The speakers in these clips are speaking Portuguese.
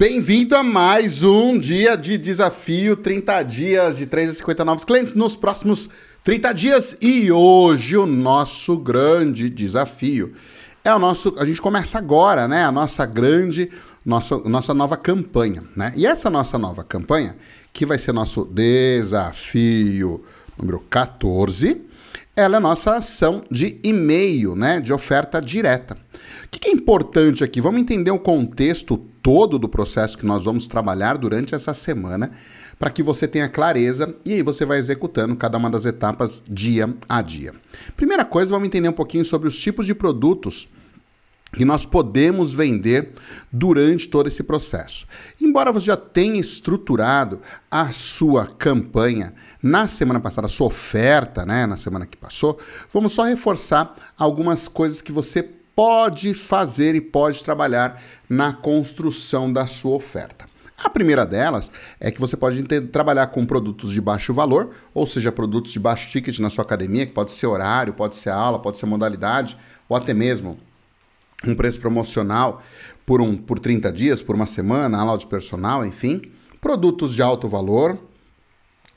Bem-vindo a mais um dia de desafio, 30 dias de 3 a 50 novos clientes nos próximos 30 dias. E hoje o nosso grande desafio é o nosso, a gente começa agora, né, a nossa grande, nossa, nossa nova campanha, né? E essa nossa nova campanha, que vai ser nosso desafio número 14, ela é a nossa ação de e-mail, né, de oferta direta. O que é importante aqui? Vamos entender o contexto todo do processo que nós vamos trabalhar durante essa semana, para que você tenha clareza e aí você vai executando cada uma das etapas dia a dia. Primeira coisa, vamos entender um pouquinho sobre os tipos de produtos que nós podemos vender durante todo esse processo. Embora você já tenha estruturado a sua campanha na semana passada, a sua oferta, né, na semana que passou, vamos só reforçar algumas coisas que você pode fazer e pode trabalhar na construção da sua oferta. A primeira delas é que você pode ter, trabalhar com produtos de baixo valor, ou seja, produtos de baixo ticket na sua academia, que pode ser horário, pode ser aula, pode ser modalidade, ou até mesmo um preço promocional por, um, por 30 dias, por uma semana, aula de personal, enfim. Produtos de alto valor.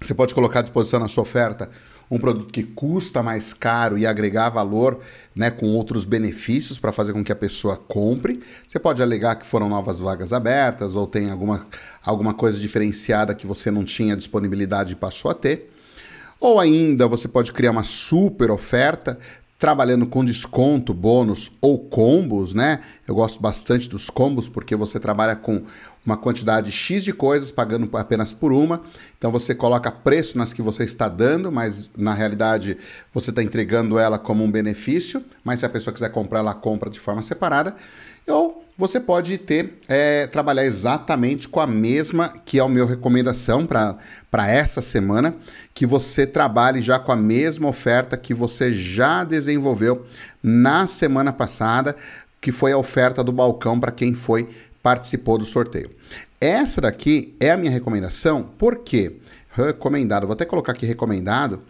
Você pode colocar à disposição na sua oferta um produto que custa mais caro e agregar valor né, com outros benefícios para fazer com que a pessoa compre. Você pode alegar que foram novas vagas abertas ou tem alguma, alguma coisa diferenciada que você não tinha disponibilidade e passou a ter. Ou ainda você pode criar uma super oferta trabalhando com desconto, bônus ou combos, né? Eu gosto bastante dos combos porque você trabalha com uma quantidade X de coisas pagando apenas por uma. Então você coloca preço nas que você está dando, mas na realidade você está entregando ela como um benefício. Mas se a pessoa quiser comprar, ela compra de forma separada. Ou você pode ter é, trabalhar exatamente com a mesma que é a minha recomendação para essa semana, que você trabalhe já com a mesma oferta que você já desenvolveu na semana passada, que foi a oferta do balcão para quem foi participou do sorteio. Essa daqui é a minha recomendação, porque recomendado, vou até colocar aqui recomendado,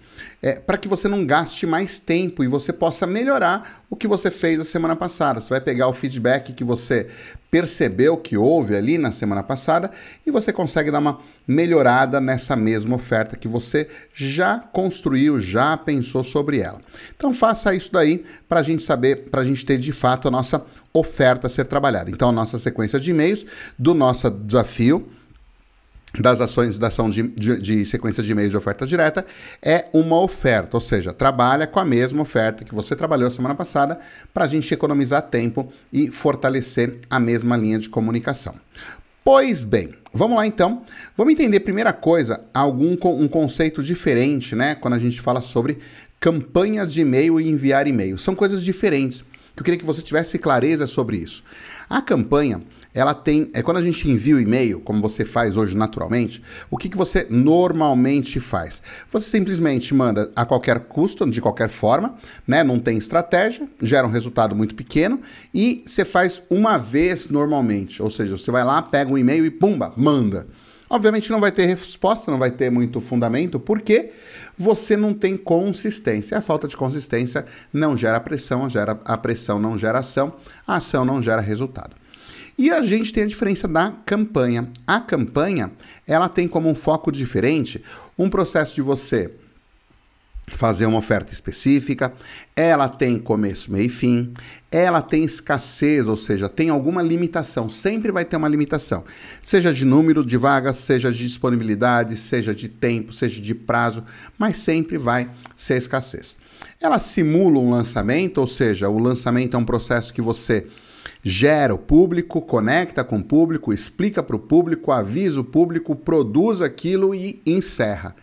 é, para que você não gaste mais tempo e você possa melhorar o que você fez a semana passada. Você vai pegar o feedback que você percebeu que houve ali na semana passada e você consegue dar uma melhorada nessa mesma oferta que você já construiu, já pensou sobre ela. Então faça isso daí para a gente saber, para a gente ter de fato a nossa oferta a ser trabalhada. Então a nossa sequência de e-mails do nosso desafio das ações da ação de, de, de, sequência de e-mails de oferta direta é uma oferta, ou seja, trabalha com a mesma oferta que você trabalhou semana passada para a gente economizar tempo e fortalecer a mesma linha de comunicação. Pois bem, vamos lá então. Vamos entender primeira coisa algum um conceito diferente, né? Quando a gente fala sobre campanhas de e-mail e enviar e-mail, são coisas diferentes. Eu queria que você tivesse clareza sobre isso. A campanha ela tem. É quando a gente envia o e-mail, como você faz hoje naturalmente, o que, que você normalmente faz? Você simplesmente manda a qualquer custo, de qualquer forma, né? Não tem estratégia, gera um resultado muito pequeno e você faz uma vez normalmente. Ou seja, você vai lá, pega um e-mail e pumba, manda. Obviamente não vai ter resposta, não vai ter muito fundamento, porque você não tem consistência. A falta de consistência não gera pressão, gera, a pressão não gera ação, a ação não gera resultado. E a gente tem a diferença da campanha. A campanha, ela tem como um foco diferente um processo de você fazer uma oferta específica, ela tem começo, meio e fim, ela tem escassez, ou seja, tem alguma limitação, sempre vai ter uma limitação, seja de número de vagas, seja de disponibilidade, seja de tempo, seja de prazo, mas sempre vai ser escassez. Ela simula um lançamento, ou seja, o lançamento é um processo que você gera o público, conecta com o público, explica para o público, avisa o público, produz aquilo e encerra.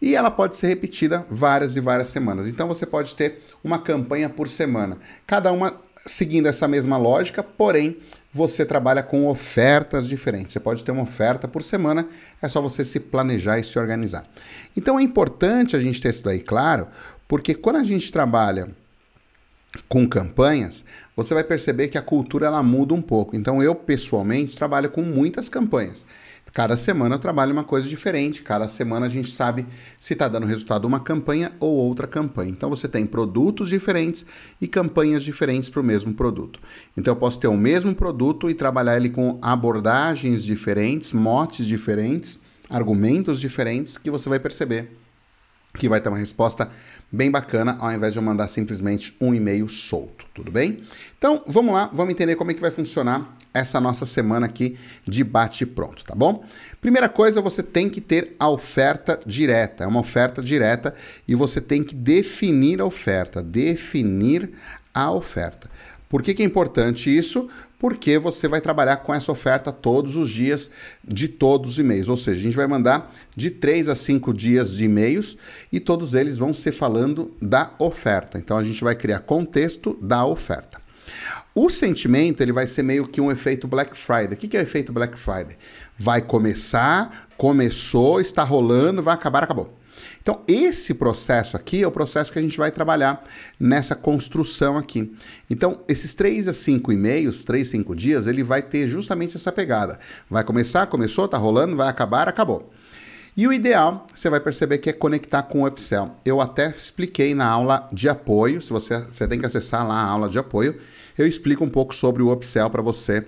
E ela pode ser repetida várias e várias semanas. Então você pode ter uma campanha por semana, cada uma seguindo essa mesma lógica, porém você trabalha com ofertas diferentes. Você pode ter uma oferta por semana, é só você se planejar e se organizar. Então é importante a gente ter isso daí claro, porque quando a gente trabalha com campanhas, você vai perceber que a cultura ela muda um pouco. Então eu pessoalmente trabalho com muitas campanhas. Cada semana eu trabalho uma coisa diferente, cada semana a gente sabe se está dando resultado uma campanha ou outra campanha. Então você tem produtos diferentes e campanhas diferentes para o mesmo produto. Então eu posso ter o mesmo produto e trabalhar ele com abordagens diferentes, motes diferentes, argumentos diferentes que você vai perceber que vai ter uma resposta bem bacana, ao invés de eu mandar simplesmente um e-mail solto, tudo bem? Então, vamos lá, vamos entender como é que vai funcionar essa nossa semana aqui de bate pronto, tá bom? Primeira coisa, você tem que ter a oferta direta, é uma oferta direta e você tem que definir a oferta, definir a oferta. Por que, que é importante isso? Porque você vai trabalhar com essa oferta todos os dias de todos os e-mails. Ou seja, a gente vai mandar de 3 a 5 dias de e-mails e todos eles vão ser falando da oferta. Então a gente vai criar contexto da oferta. O sentimento ele vai ser meio que um efeito Black Friday. O que é o efeito Black Friday? Vai começar, começou, está rolando, vai acabar, acabou. Então, esse processo aqui é o processo que a gente vai trabalhar nessa construção aqui. Então, esses 3 a 5 e-mails, 3, 5 dias, ele vai ter justamente essa pegada. Vai começar, começou, tá rolando, vai acabar, acabou. E o ideal, você vai perceber que é conectar com o Upsell. Eu até expliquei na aula de apoio, se você, você tem que acessar lá a aula de apoio, eu explico um pouco sobre o Upsell para você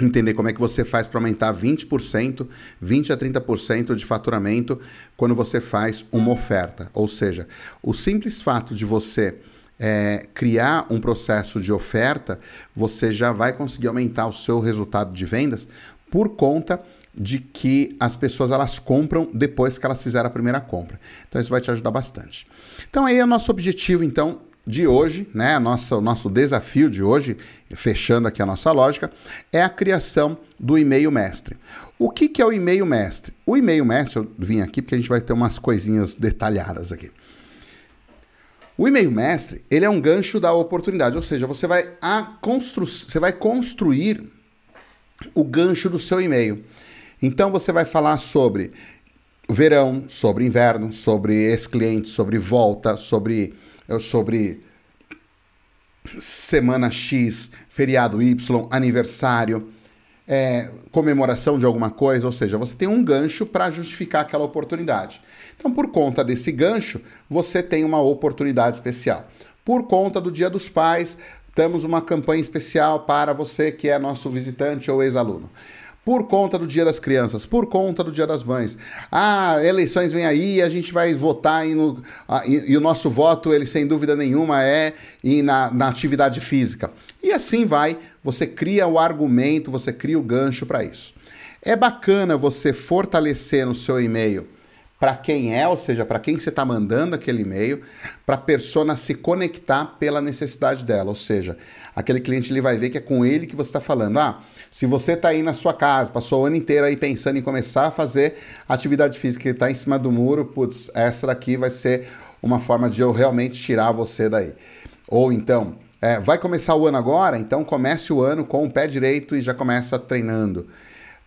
entender como é que você faz para aumentar 20%, 20 a 30% de faturamento quando você faz uma oferta. Ou seja, o simples fato de você é, criar um processo de oferta, você já vai conseguir aumentar o seu resultado de vendas por conta de que as pessoas elas compram depois que elas fizeram a primeira compra. Então isso vai te ajudar bastante. Então aí é o nosso objetivo então de hoje, né, nossa, o nosso desafio de hoje, fechando aqui a nossa lógica, é a criação do e-mail mestre. O que, que é o e-mail mestre? O e-mail mestre, eu vim aqui porque a gente vai ter umas coisinhas detalhadas aqui. O e-mail mestre, ele é um gancho da oportunidade, ou seja, você vai, a constru você vai construir o gancho do seu e-mail. Então você vai falar sobre verão, sobre inverno, sobre ex-cliente, sobre volta, sobre sobre semana X, feriado Y, aniversário, é, comemoração de alguma coisa, ou seja, você tem um gancho para justificar aquela oportunidade. Então, por conta desse gancho, você tem uma oportunidade especial. Por conta do Dia dos Pais, temos uma campanha especial para você que é nosso visitante ou ex-aluno por conta do Dia das Crianças, por conta do Dia das Mães. Ah, eleições vêm aí, a gente vai votar e, no, e, e, o nosso voto, ele sem dúvida nenhuma é e na, na atividade física. E assim vai, você cria o argumento, você cria o gancho para isso. É bacana você fortalecer no seu e-mail para quem é, ou seja, para quem você está mandando aquele e-mail, para a persona se conectar pela necessidade dela. Ou seja, aquele cliente ele vai ver que é com ele que você está falando. Ah, se você está aí na sua casa, passou o ano inteiro aí pensando em começar a fazer atividade física e está em cima do muro, putz, essa daqui vai ser uma forma de eu realmente tirar você daí. Ou então, é, vai começar o ano agora, então comece o ano com o pé direito e já começa treinando.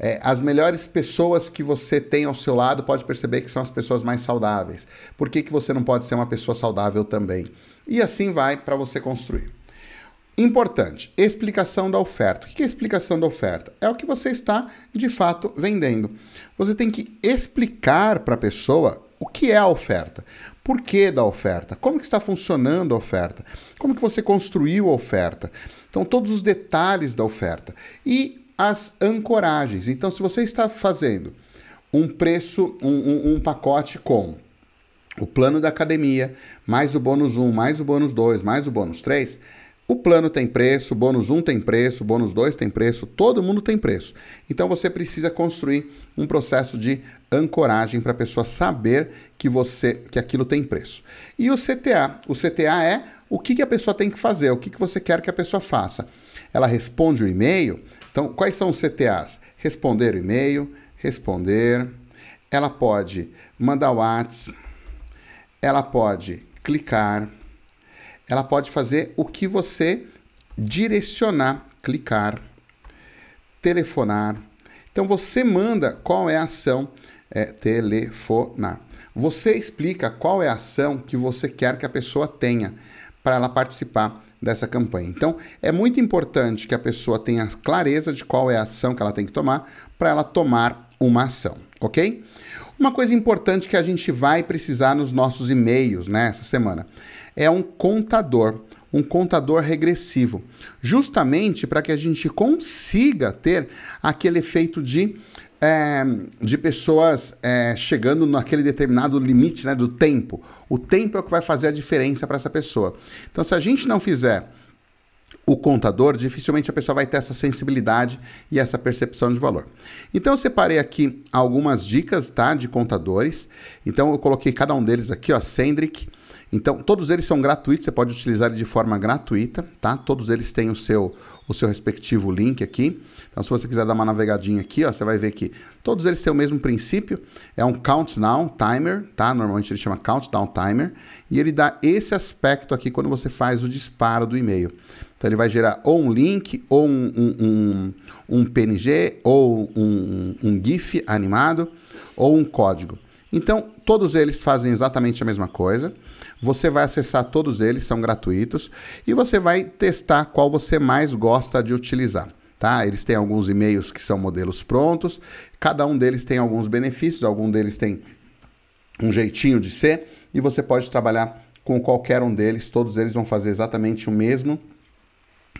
É, as melhores pessoas que você tem ao seu lado pode perceber que são as pessoas mais saudáveis. Por que, que você não pode ser uma pessoa saudável também? E assim vai para você construir. Importante, explicação da oferta. O que é explicação da oferta? É o que você está de fato vendendo. Você tem que explicar para a pessoa o que é a oferta, por que da oferta, como que está funcionando a oferta, como que você construiu a oferta. Então, todos os detalhes da oferta. E as ancoragens. Então, se você está fazendo um preço, um, um, um pacote com o plano da academia, mais o bônus 1, mais o bônus 2, mais o bônus 3, o plano tem preço, o bônus 1 tem preço, o bônus 2 tem preço, todo mundo tem preço. Então você precisa construir um processo de ancoragem para a pessoa saber que você que aquilo tem preço. E o CTA, o CTA é o que, que a pessoa tem que fazer, o que, que você quer que a pessoa faça. Ela responde o e-mail, então, quais são os CTAs? Responder o e-mail, responder. Ela pode mandar o WhatsApp, ela pode clicar, ela pode fazer o que você direcionar, clicar, telefonar. Então você manda qual é a ação, é, telefonar. Você explica qual é a ação que você quer que a pessoa tenha para ela participar dessa campanha. Então, é muito importante que a pessoa tenha clareza de qual é a ação que ela tem que tomar para ela tomar uma ação, ok? Uma coisa importante que a gente vai precisar nos nossos e-mails nessa né, semana é um contador, um contador regressivo, justamente para que a gente consiga ter aquele efeito de é, de pessoas é, chegando naquele determinado limite né, do tempo. O tempo é o que vai fazer a diferença para essa pessoa. Então, se a gente não fizer o contador, dificilmente a pessoa vai ter essa sensibilidade e essa percepção de valor. Então eu separei aqui algumas dicas, tá, de contadores. Então eu coloquei cada um deles aqui, ó, Sendrick. Então todos eles são gratuitos, você pode utilizar de forma gratuita, tá? Todos eles têm o seu o seu respectivo link aqui. Então, se você quiser dar uma navegadinha aqui, ó, você vai ver que todos eles têm o mesmo princípio. É um countdown timer, tá? Normalmente ele chama countdown timer. E ele dá esse aspecto aqui quando você faz o disparo do e-mail. Então, ele vai gerar ou um link, ou um, um, um, um PNG, ou um, um GIF animado, ou um código. Então, todos eles fazem exatamente a mesma coisa. Você vai acessar todos eles, são gratuitos, e você vai testar qual você mais gosta de utilizar. Tá? Eles têm alguns e-mails que são modelos prontos, cada um deles tem alguns benefícios, algum deles tem um jeitinho de ser, e você pode trabalhar com qualquer um deles, todos eles vão fazer exatamente o mesmo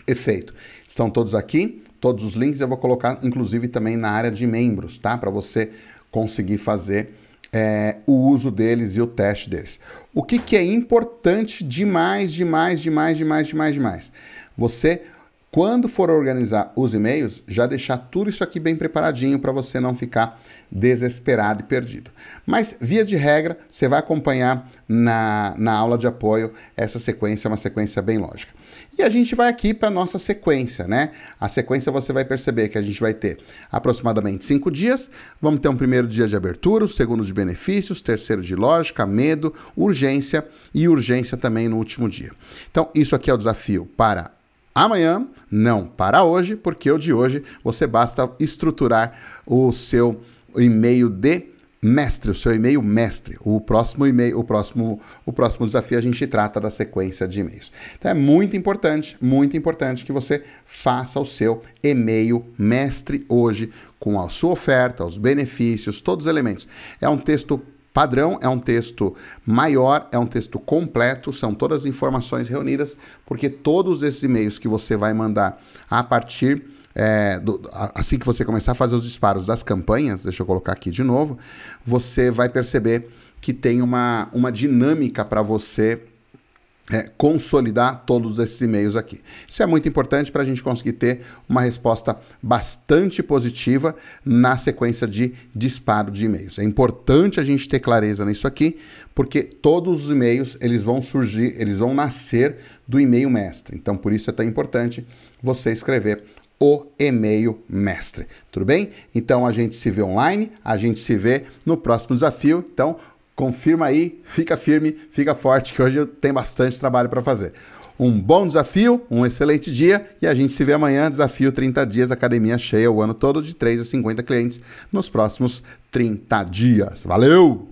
efeito. Estão todos aqui, todos os links eu vou colocar inclusive também na área de membros, tá? Para você conseguir fazer é, o uso deles e o teste deles. O que, que é importante demais, demais, demais, demais, demais, demais? Você, quando for organizar os e-mails, já deixar tudo isso aqui bem preparadinho para você não ficar desesperado e perdido. Mas, via de regra, você vai acompanhar na, na aula de apoio essa sequência, é uma sequência bem lógica. E a gente vai aqui para nossa sequência, né? A sequência você vai perceber que a gente vai ter aproximadamente cinco dias. Vamos ter um primeiro dia de abertura, o segundo de benefícios, terceiro de lógica, medo, urgência e urgência também no último dia. Então, isso aqui é o desafio para amanhã, não para hoje, porque o de hoje você basta estruturar o seu e-mail de mestre, o seu e-mail mestre. O próximo e-mail, o próximo, o próximo desafio a gente trata da sequência de e-mails. Então é muito importante, muito importante que você faça o seu e-mail mestre hoje com a sua oferta, os benefícios, todos os elementos. É um texto padrão, é um texto maior, é um texto completo, são todas as informações reunidas, porque todos esses e-mails que você vai mandar a partir é, do, assim que você começar a fazer os disparos das campanhas, deixa eu colocar aqui de novo, você vai perceber que tem uma, uma dinâmica para você é, consolidar todos esses e-mails aqui. Isso é muito importante para a gente conseguir ter uma resposta bastante positiva na sequência de disparo de e-mails. É importante a gente ter clareza nisso aqui, porque todos os e-mails eles vão surgir, eles vão nascer do e-mail mestre. Então, por isso é tão importante você escrever o e-mail mestre. Tudo bem? Então a gente se vê online, a gente se vê no próximo desafio. Então confirma aí, fica firme, fica forte, que hoje tem bastante trabalho para fazer. Um bom desafio, um excelente dia e a gente se vê amanhã. Desafio 30 dias, academia cheia o ano todo de 3 a 50 clientes nos próximos 30 dias. Valeu!